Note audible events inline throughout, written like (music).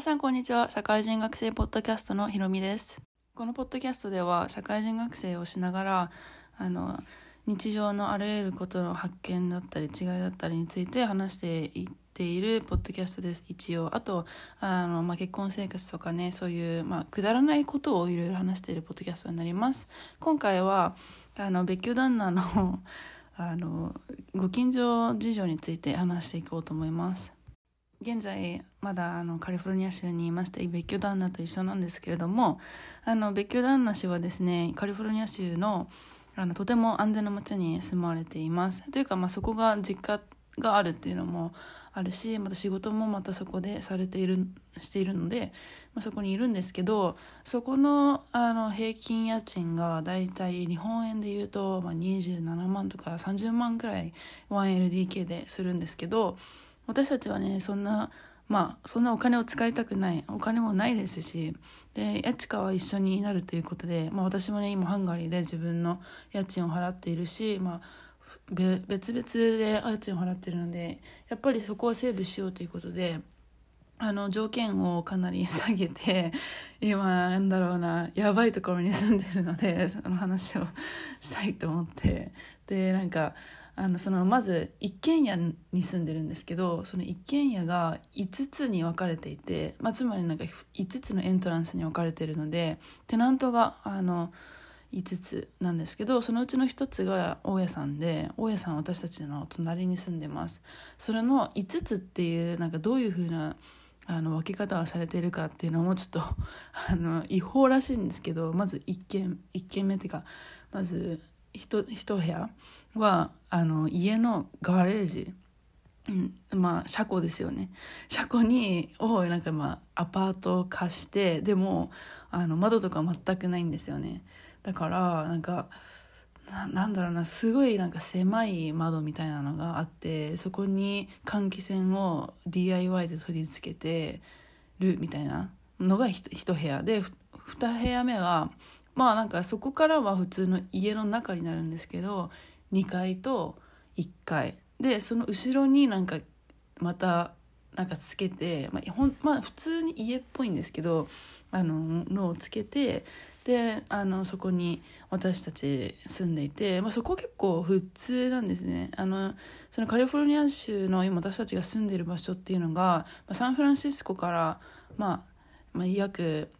皆さんこんにちは。社会人学生ポッドキャストのひろみです。このポッドキャストでは社会人学生をしながらあの日常のあらゆることの発見だったり違いだったりについて話していっているポッドキャストです。一応。あとあの、まあ、結婚生活とかねそういう、まあ、くだらないことをいろいろ話しているポッドキャストになります。今回はあの別居旦那のあのご近所事情について話していこうと思います。現在まだあのカリフォルニア州にいまして別居旦那と一緒なんですけれどもあの別居旦那氏はですねカリフォルニア州のあのとても安全な町に住まわれています。というか、まあ、そこが実家があるっていうのもあるしまた仕事もまたそこでされているしているので、まあ、そこにいるんですけどそこのあの平均家賃がだいたい日本円でいうと、まあ、27万とか30万くらい 1LDK でするんですけど私たちはねそんなまあそんなお金を使いたくない。お金もないですしで家賃は一緒になるということで、まあ、私もね今ハンガリーで自分の家賃を払っているし、まあ、別々で家賃を払っているのでやっぱりそこはセーブしようということであの条件をかなり下げて (laughs) 今なんだろうなやばいところに住んでるのでその話をしたいと思って。でなんかあのそのまず一軒家に住んでるんですけどその一軒家が5つに分かれていて、まあ、つまりなんか5つのエントランスに分かれてるのでテナントがあの5つなんですけどそのうちの1つが大家さんで大家さんは私たちの隣に住んでます。それの5つっていうなんかどういうふうなあの分け方がされているかっていうのもちょっとあの違法らしいんですけどまず1軒1軒目っていうかまず一部屋はあの家のガレージ、うん、まあ車庫ですよね。車庫にをなんかまあアパートを貸してでもあの窓とか全くないんですよね。だからなんかなんだろうなすごいなんか狭い窓みたいなのがあってそこに換気扇を DIY で取り付けてるみたいなのが一部屋。で2部屋目はまあなんかそこからは普通の家の中になるんですけど2階と1階。でその後ろになんかまたなんかつけて、まあ、ほんまあ普通に家っぽいんですけどあののをつけてであのそこに私たち住んでいて、まあ、そこ結構普通なんですね。あのそのカリフォルニア州の今私たちが住んでる場所っていうのが、まあ、サンフランシスコから、まあ、まあ約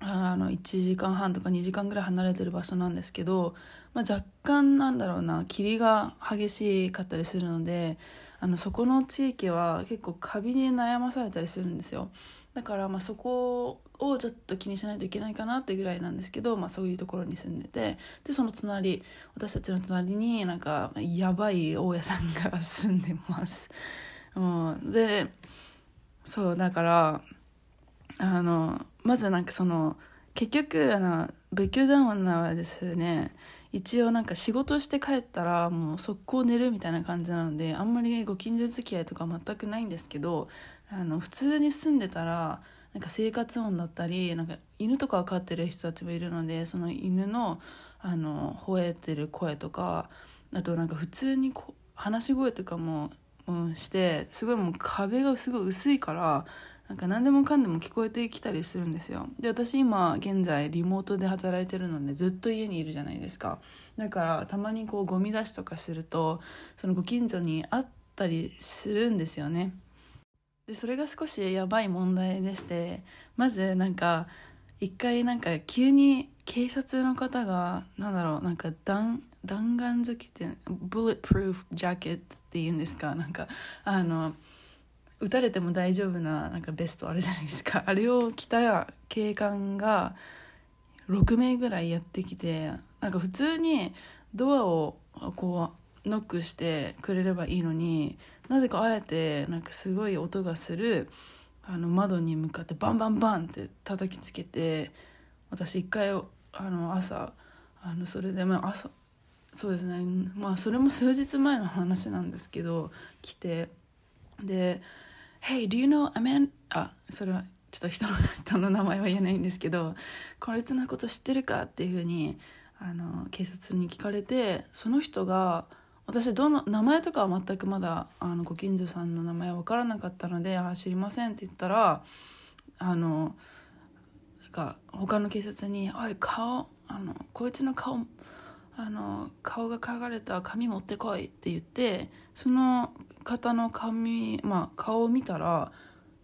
あの1時間半とか2時間ぐらい離れてる場所なんですけど、まあ、若干なんだろうな霧が激しかったりするのであのそこの地域は結構カビに悩まされたりするんですよ。だからまあそこをちょっと気にしないといけないかなってぐらいなんですけど、まあ、そういうところに住んでてでその隣私たちの隣になんかやばい大家さんが住んでます、うん、でそうだからあのまずなんかその結局あの別居旦那はですね一応なんか仕事して帰ったらもう速攻寝るみたいな感じなのであんまりご近所付き合いとか全くないんですけどあの普通に住んでたらなんか生活音だったりなんか犬とか飼ってる人たちもいるのでその犬のあの吠えてる声とかあとなんか普通にこ話し声とかも、うん、してすごいもう壁がすごい薄いからなんか何でもかんでも聞こえてきたりするんですよ。で私今現在リモートで働いてるのでずっと家にいるじゃないですか。だからたまにこうゴミ出しとかするとそのご近所にあったりするんですよね。でそれが少しやばい問題でしてまずなんか一回なんか急に警察の方がなんだろうなんか弾弾丸好きってブレットプルーフジャケットっていうんですか？なんかあの撃たれても大丈夫ななんかベストあるじゃないですか。あれを着た警官が6名ぐらいやってきてなんか普通にドアをこうノックしてくれればいいのになぜかあえてなんかすごい音がするあの窓に向かってバンバンバンって叩きつけて私一回あの朝あのそれでまあ朝そうですね。まあそれも数日前の話なんですけど来て。で Hey, do you know a man? あ、それはちょっと人の人の名前は言えないんですけど、こいつのこと知ってるかっていうふうに、あの、警察に聞かれて、その人が、私どの名前とかは全くまだあのご近所さんの名前は分からなかったので「あ知りません」って言ったらあのなんか他の警察に「おい顔あのこいつの顔あの顔が描かれた紙持ってこい」って言ってその方の紙、まあ、顔を見たら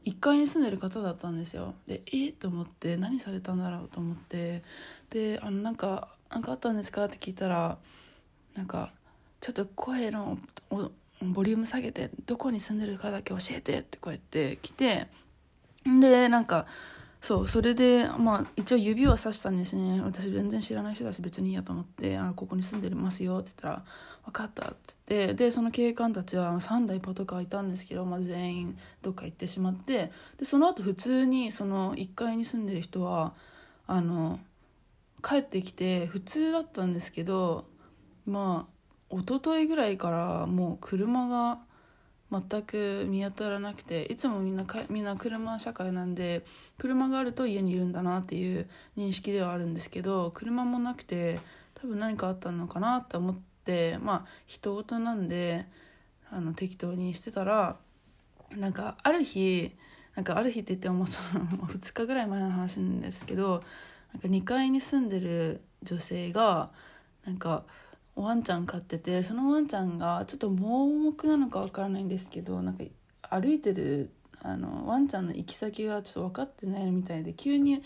1階に住んでる方だったんですよ。でえ？っと思って何されたんだろうと思って。であのなんか「なんかあったんですか?」って聞いたらなんか「ちょっと声のボリューム下げてどこに住んでるかだけ教えて」ってこうやって来てでなんかそうそれでまあ一応指をさしたんですね私全然知らない人だし別にいいやと思って「あここに住んでますよ」って言ったら「分かった」って言ってでその警官たちは3台パトカーいたんですけど、まあ、全員どっか行ってしまってでその後普通にその1階に住んでる人はあの帰ってきて普通だったんですけどまあ一昨日ぐらいからもう車が。全く見当たらなくていつもみんなかみんな車社会なんで車があると家にいるんだなっていう認識ではあるんですけど車もなくて多分何かあったのかなって思ってまあ人事なんであの適当にしてたらなんかある日なんかある日って言ってもその (laughs) 2日ぐらい前の話なんですけどなんか2階に住んでる女性がなんかワンちゃん飼っててそのワンちゃんがちょっと盲目なのかわからないんですけどなんか歩いてるあのワンちゃんの行き先がちょっと分かってないみたいで急に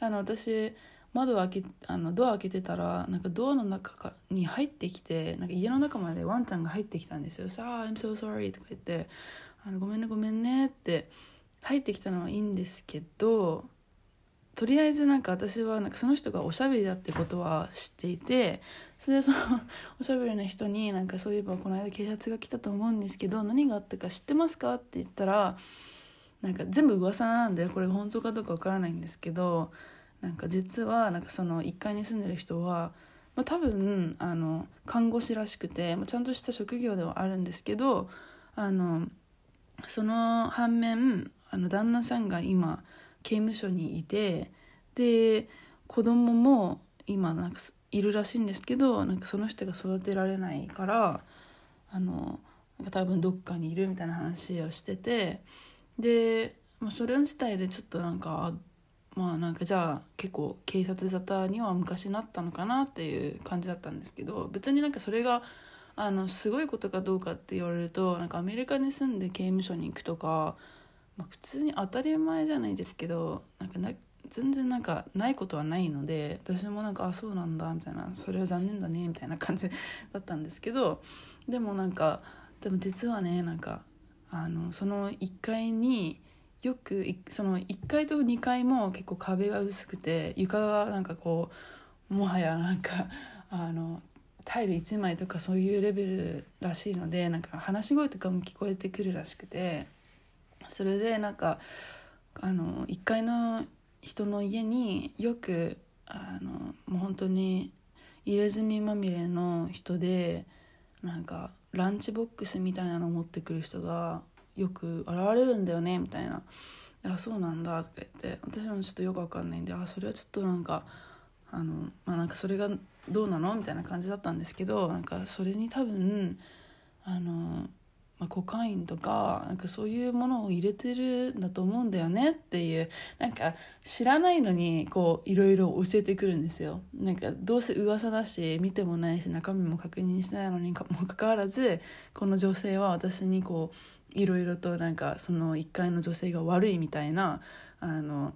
あの私窓開けあのドア開けてたらなんかドアの中かに入ってきてなんか家の中までワンちゃんが入ってきたんですよ「さあ I'm so sorry」とか言ってあの「ごめんねごめんね」って入ってきたのはいいんですけどとりあえずなんか私はなんかその人がおしゃべりだってことは知っていてそれでそのおしゃべりな人になんかそういえばこの間警察が来たと思うんですけど何があったか知ってますかって言ったらなんか全部噂なんでこれ本当かどうかわからないんですけどなんか実はなんかその1階に住んでる人は、まあ、多分あの看護師らしくて、まあ、ちゃんとした職業ではあるんですけどあのその反面あの旦那さんが今刑務所にいてで子供も今なんかいるらしいんですけどなんかその人が育てられないからあのなんか多分どっかにいるみたいな話をしててで、まあ、それ自体でちょっとなんかまあなんかじゃあ結構警察沙汰には昔なったのかなっていう感じだったんですけど別になんかそれがあのすごいことかどうかって言われるとなんかアメリカに住んで刑務所に行くとかまあ、普通に当たり前じゃないですけどなんかな全然なんかないことはないので私もなんかあそうなんだみたいなそれは残念だねみたいな感じだったんですけどでもなんかでも実はねなんかあのその1階によくその1階と2階も結構壁が薄くて床がなんかこうもはやなんかあのタイル1枚とかそういうレベルらしいのでなんか話し声とかも聞こえてくるらしくてそれでなんかあの1階の人の家によくあのもう本当に入れ墨まみれの人でなんかランチボックスみたいなのを持ってくる人がよく現れるんだよねみたいな「あそうなんだ」とか言って。私もちょっとよく分かんないんであそれはちょっとなんかあのまあなんかそれがどうなの？みたいな感じだったんですけどなんかそれに多分あのまあ、コカインとかなんかそういうものを入れてるんだと思うんだよねっていうなんか知らないのにこういろいろ教えてくるんですよ。なんかどうせ噂だし見てもないし中身も確認してないのにか (laughs) もかかわらずこの女性は私にこういろいろとなんかその1階の女性が悪いみたいなあの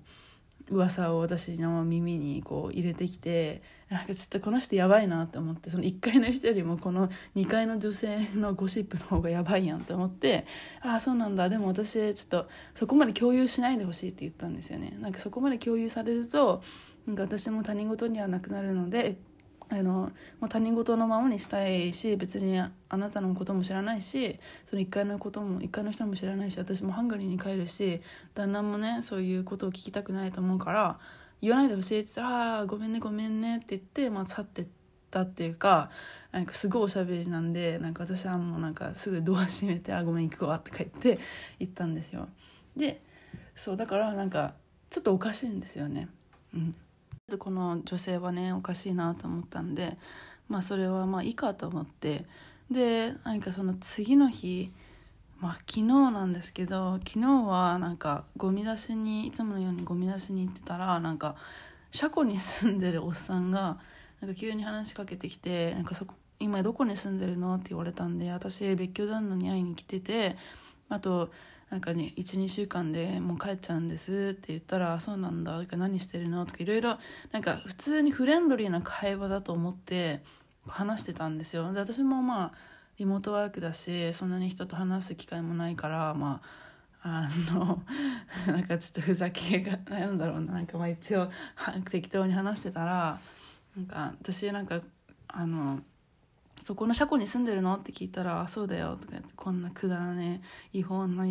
噂を私の耳にこう入れてきてなんかちょっとこの人やばいなって思ってその1階の人よりもこの2階の女性のゴシップの方がやばいやんって思ってああそうなんだ。でも私ちょっとそこまで共有しないでほしいって言ったんですよね。なんかそこまで共有されるとなんか私も他人事にはなくなるのであのもう他人事のままにしたいし別にあなたのことも知らないしその1階のことも1階の人も知らないし私もハンガリーに帰るし旦那もねそういうことを聞きたくないと思うから言わないでほしいって言ったら「あごめんねごめんね」って言って、まあ、去ってったっていうかなんかすごいおしゃべりなんでなんか私はもうなんかすぐドア閉めて「あごめん行くわ」って帰って行ったんですよ。でそうだからなんかちょっとおかしいんですよね。うん。でこの女性はねおかしいなと思ったんでまあそれはまあいいかと思ってで何かその次の日まあ昨日なんですけど昨日はなんかゴミ出しにいつものようにゴミ出しに行ってたらなんか車庫に住んでるおっさんがなんか急に話しかけてきてなんかそ今どこに住んでるの？って言われたんで私別居旦那に会いに来ててあとなんかね12週間でもう帰っちゃうんですって言ったら「そうなんだ」「何してるの?」とかいろいろなんか普通にフレンドリーな会話だと思って話してたんですよ。で私もまあリモートワークだしそんなに人と話す機会もないからまああの (laughs) なんかちょっとふざけがなんだろうななんかまあ一応適当に話してたらなんか私なんかあのそこの車庫に住んでるの？って聞いたら「そうだよ」とか言って「こんなくだらねえ違法な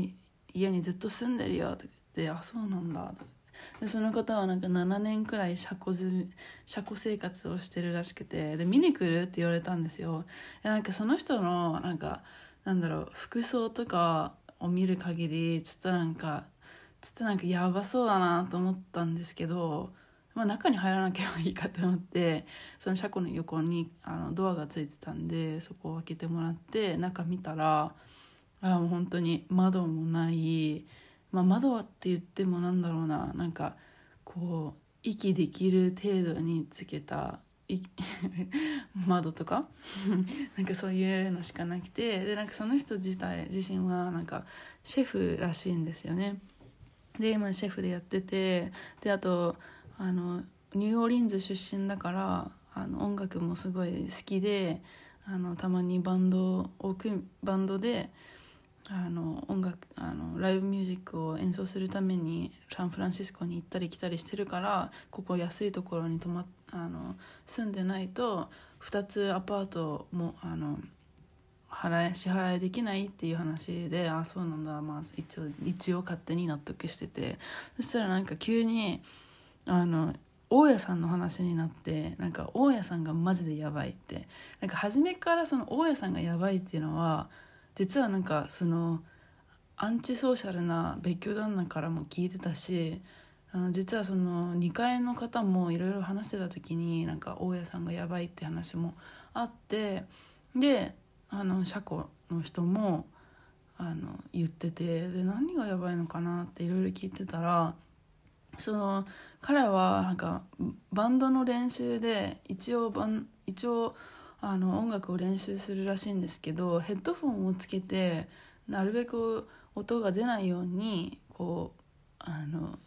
家にずっと住んでるよ」とか言って「あそうなんだ」とかでその方はなんか7年くらい車庫ず車庫生活をしてるらしくてで見に来るって言われたんですよ。でなんかその人のなんかなんだろう服装とかを見る限りちょっとなんかちょっとなんかやばそうだなと思ったんですけどまあ、中に入らなければいいかと思ってその車庫の横にあのドアがついてたんでそこを開けてもらって中見たらあもう本当に窓もない、まあ、窓はって言ってもなんだろうな。なんかこう息できる程度につけた (laughs) 窓とか？(laughs) なんかそういうのしかなくて。でなんかその人自体自身はなんかシェフらしいんですよね。で今シェフでやってて。であとあのニューオーリンズ出身だからあの音楽もすごい好きであのたまにバンドを組バンドであの音楽あのライブミュージックを演奏するためにサンフランシスコに行ったり来たりしてるからここ安いところに泊まあの住んでないと2つアパートもあの払い支払いできないっていう話であそうなんだまあ一応一応勝手に納得しててそしたらなんか急にあの大家さんの話になってなんか大家さんがマジでやばいって。なんか初めからその大家さんがやばいっていうのは実はなんかそのアンチソーシャルな別居旦那からも聞いてたしあの実はその2階の方もいろいろ話してた時になんか大家さんがやばいって話もあってであの車庫の人もあの言っててで何がやばいのかなっていろいろ聞いてたらその彼はなんかバンドの練習で一応バン一応あの音楽を練習するらしいんですけどヘッドフォンをつけてなるべく音が出ないようにこうあの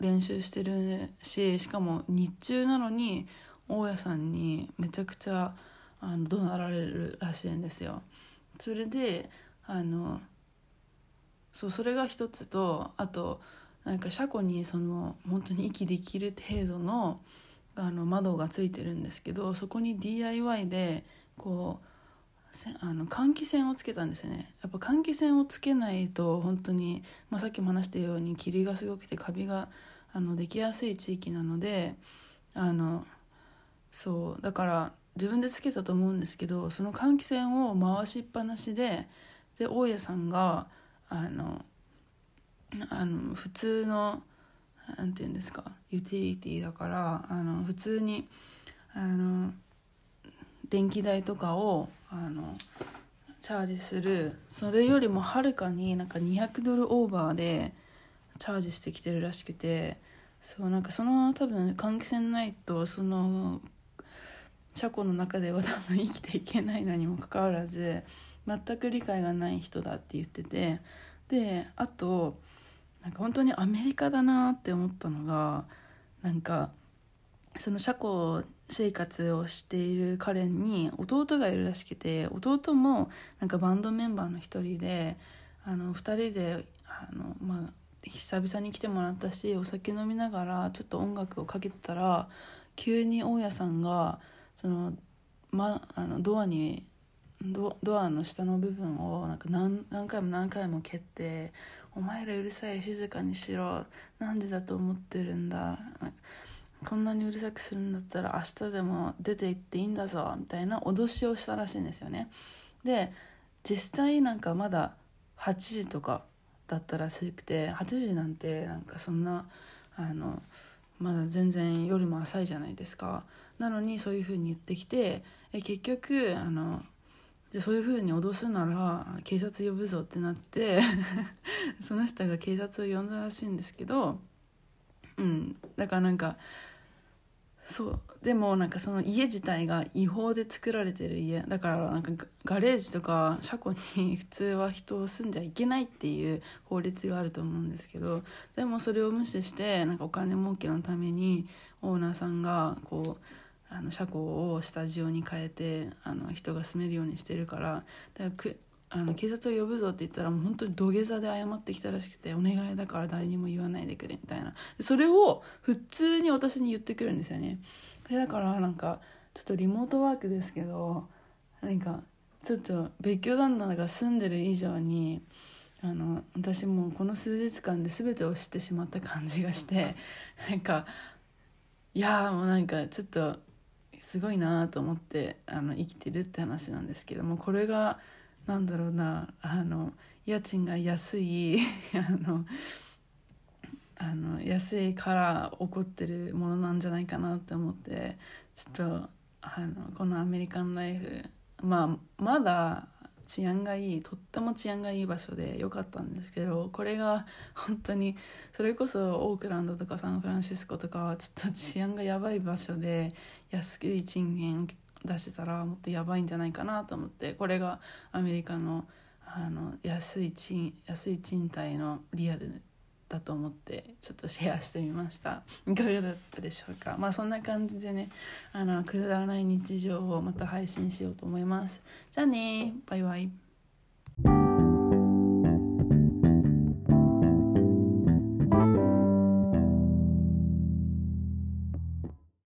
練習してるししかも日中なのに大家さんにめちゃくちゃあの怒鳴られるらしいんですよ。それであのそうそれが一つとあとなんか車庫にその本当に息できる程度のあの窓がついてるんですけどそこに DIY でこうあの換気扇をつけたんですね。やっぱ換気扇をつけないと本当に、まあ、さっきも話したように霧がすごくてカビがあのできやすい地域なのであのそうだから自分でつけたと思うんですけどその換気扇を回しっぱなしでで大家さんがあのあの普通の何て言うんですか？ユーティリティだからあの普通にあの電気代とかをあのチャージする。それよりもはるかになんか200ドルオーバーでチャージしてきてるらしくてそうなんかその多分換気扇ないとその車庫の中では多分生きていけないのにもかかわらず全く理解がない人だって言ってて。であとなんか本当にアメリカだなって思ったのがなんかその車庫生活をしている彼に弟がいるらしくて弟もなんかバンドメンバーの一人であの2人であの、まあ、久々に来てもらったしお酒飲みながらちょっと音楽をかけてたら急に大家さんがその、ま、あのドアにドアの下の部分をなんか何回も何回も蹴ってお前らうるさい静かにしろ。何時だと思ってるんだ。こんなにうるさくするんだったら明日でも出て行っていいんだぞ。みたいな脅しをしたらしいんですよね。で実際なんかまだ8時とかだったらしくて8時なんてなんかそんなあのまだ全然夜も浅いじゃないですか。なのにそういうふうに言ってきてえ結局あのでそういうふうに脅すなら警察呼ぶぞってなって (laughs) その人が警察を呼んだらしいんですけどうん。だからなんかそう。でもなんかその家自体が違法で作られてる家。だからなんかガレージとか車庫に普通は人を住んじゃいけないっていう法律があると思うんですけどでもそれを無視してなんかお金儲けのためにオーナーさんがこうあの車庫をスタジオに変えてあの人が住めるようにしてるからだからあの警察を呼ぶぞって言ったらもう本当に土下座で謝ってきたらしくてお願いだから誰にも言わないでくれみたいな。それを普通に私に言ってくるんですよね。でだからなんかちょっとリモートワークですけどなんかちょっと別居旦那が住んでる以上にあの私もこの数日間で全てを知ってしまった感じがしてなんかいやもうなんかちょっとすごいなと思ってあの生きてるって話なんですけどもこれがなんだろうなあの家賃が安い (laughs) あのあの安いから起こってるものなんじゃないかなって思ってちょっとあのこのアメリカンライフまあまだ治安がいいとっても治安がいい場所で良かったんですけどこれが本当にそれこそオークランドとかサンフランシスコとかはちょっと治安がやばい場所で安い賃金出してたらもっとやばいんじゃないかなと思ってこれがアメリカのあの安い賃安い賃貸のリアルだと思ってちょっとシェアしてみました。いかがだったでしょうか？まあそんな感じでねあのくだらない日常をまた配信しようと思います。じゃあね。バイバイ。